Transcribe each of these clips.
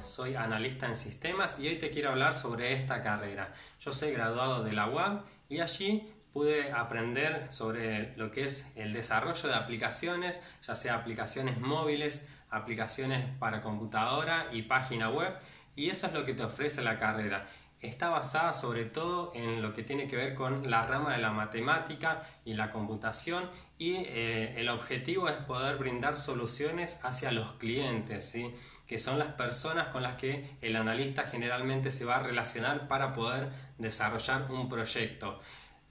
soy analista en sistemas y hoy te quiero hablar sobre esta carrera. Yo soy graduado de la UAB y allí pude aprender sobre lo que es el desarrollo de aplicaciones, ya sea aplicaciones móviles, aplicaciones para computadora y página web y eso es lo que te ofrece la carrera está basada sobre todo en lo que tiene que ver con la rama de la matemática y la computación y eh, el objetivo es poder brindar soluciones hacia los clientes, que son las personas con las que el analista generalmente se va a relacionar para poder desarrollar un proyecto.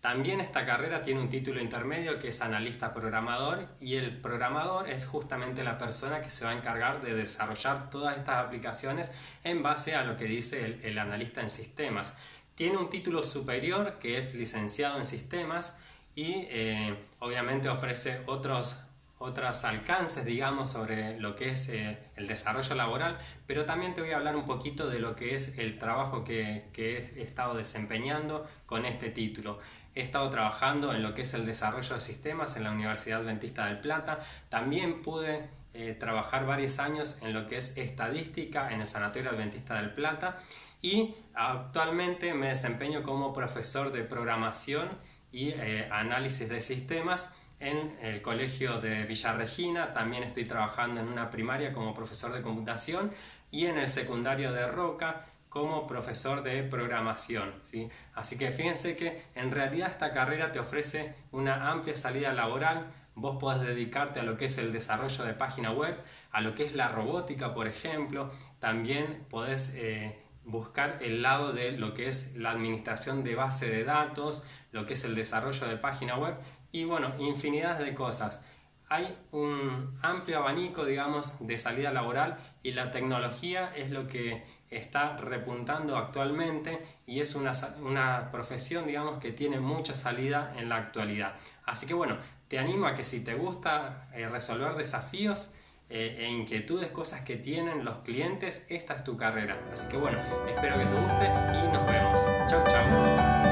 También esta carrera tiene un título intermedio que es analista programador y el programador es justamente la persona que se va a encargar de desarrollar todas estas aplicaciones en base a lo que dice el, analista en sistemas. Tiene un título superior que es licenciado en sistemas y eh, obviamente ofrece otros otros alcances, digamos, sobre lo que es eh, el desarrollo laboral, pero también te voy a hablar un poquito de lo que es el trabajo que, que, he estado desempeñando con este título. He estado trabajando en lo que es el desarrollo de sistemas en la Universidad Adventista del Plata. También pude eh, trabajar varios años en lo que es estadística en el Sanatorio Adventista del Plata y actualmente me desempeño como profesor de programación y eh, análisis de sistemas en el colegio de Villarregina, también estoy trabajando en una primaria como profesor de computación y en el secundario de Roca como profesor de programación. ¿sí? Así que fíjense que en realidad esta carrera te ofrece una amplia salida laboral. Vos podés dedicarte a lo que es el desarrollo de página web, a lo que es la robótica, por ejemplo. También podés eh, buscar el lado de lo que es la administración de base de datos, lo que es el desarrollo de página web y bueno, infinidad de cosas. Hay un amplio abanico, digamos, de salida laboral y la tecnología es lo que está repuntando actualmente y es una, una, profesión, digamos, que tiene mucha salida en la actualidad. Así que bueno, te animo a que si te gusta eh, resolver desafíos, eh, e inquietudes, cosas que tienen los clientes, esta es tu carrera. Así que bueno, espero que te guste y nos vemos. Chau, chau.